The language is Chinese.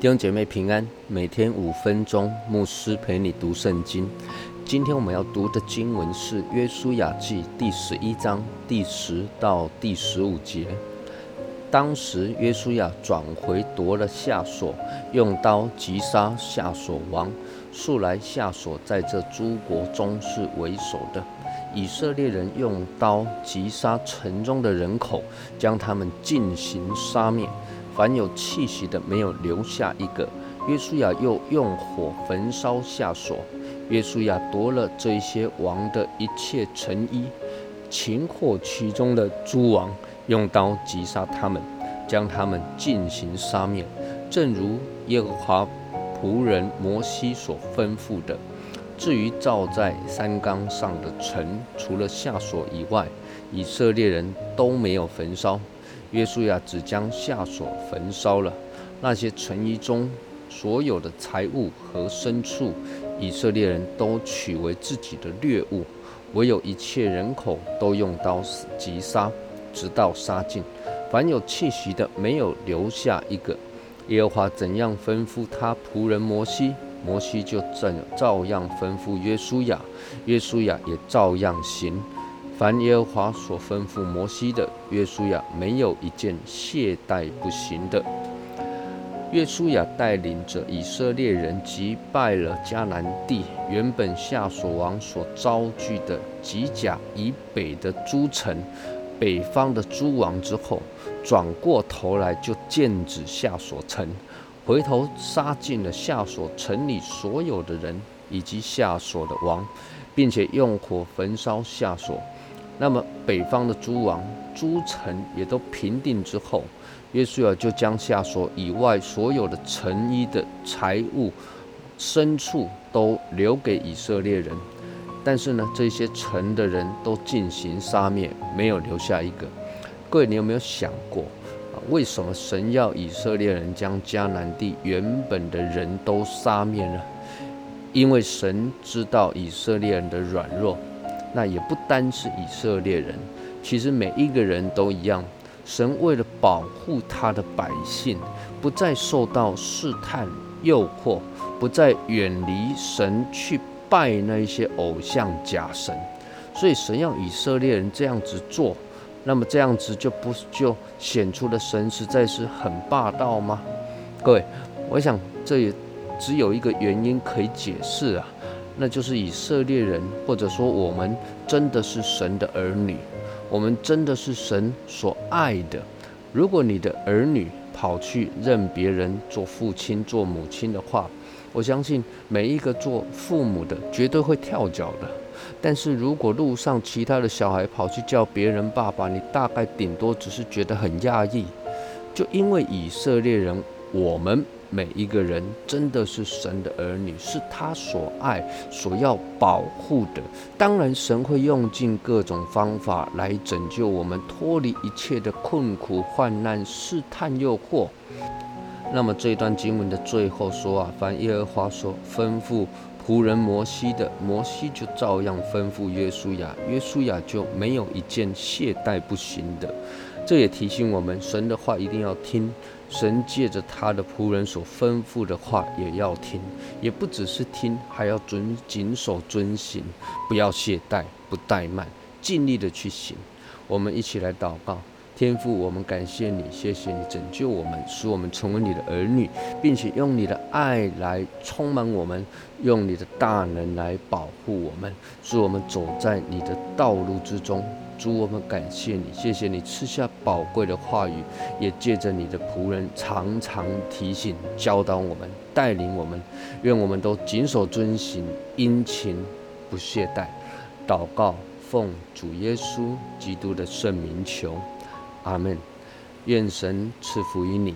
弟兄姐妹平安，每天五分钟，牧师陪你读圣经。今天我们要读的经文是《约书亚记》第十一章第十到第十五节。当时约书亚转回夺了夏所，用刀击杀夏所王。素来夏所在这诸国中是为首的。以色列人用刀击杀城中的人口，将他们进行杀灭。凡有气息的，没有留下一个。约书亚又用火焚烧下所。约书亚夺了这些王的一切成衣，擒获其中的诸王，用刀击杀他们，将他们进行杀灭，正如耶和华仆人摩西所吩咐的。至于造在山冈上的城，除了下所以外，以色列人都没有焚烧。约书亚只将下所焚烧了，那些城邑中所有的财物和牲畜，以色列人都取为自己的掠物，唯有一切人口都用刀击杀，直到杀尽，凡有气息的没有留下一个。耶和华怎样吩咐他仆人摩西，摩西就怎照样吩咐约书亚，约书亚也照样行。凡耶和华所吩咐摩西的，约书亚没有一件懈怠不行的。约书亚带领着以色列人击败了迦南地原本夏所王所遭拒的吉甲以北的诸城，北方的诸王之后，转过头来就剑指夏所城，回头杀尽了夏所城里所有的人以及夏所的王，并且用火焚烧夏所。那么北方的诸王、诸城也都平定之后，约书亚就将下所以外所有的城邑的财物、牲畜都留给以色列人。但是呢，这些城的人都进行杀灭，没有留下一个。各位，你有没有想过啊？为什么神要以色列人将迦南地原本的人都杀灭呢？因为神知道以色列人的软弱。那也不单是以色列人，其实每一个人都一样。神为了保护他的百姓，不再受到试探诱惑，不再远离神去拜那一些偶像假神，所以神要以色列人这样子做。那么这样子就不就显出了神实在是很霸道吗？各位，我想这也只有一个原因可以解释啊。那就是以色列人，或者说我们真的是神的儿女，我们真的是神所爱的。如果你的儿女跑去认别人做父亲、做母亲的话，我相信每一个做父母的绝对会跳脚的。但是如果路上其他的小孩跑去叫别人爸爸，你大概顶多只是觉得很讶异，就因为以色列人，我们。每一个人真的是神的儿女，是他所爱、所要保护的。当然，神会用尽各种方法来拯救我们，脱离一切的困苦、患难、试探、诱惑。那么这段经文的最后说啊，凡耶和华所吩咐仆人摩西的，摩西就照样吩咐约书亚，约书亚就没有一件懈怠不行的。这也提醒我们，神的话一定要听。神借着他的仆人所吩咐的话也要听，也不只是听，还要遵谨守遵行，不要懈怠，不怠慢，尽力的去行。我们一起来祷告，天父，我们感谢你，谢谢你拯救我们，使我们成为你的儿女，并且用你的爱来充满我们，用你的大能来保护我们，使我们走在你的道路之中。主，我们感谢你，谢谢你赐下宝贵的话语，也借着你的仆人常常提醒、教导我们、带领我们，愿我们都谨守遵行，殷勤不懈怠。祷告，奉主耶稣基督的圣名求，阿门。愿神赐福于你。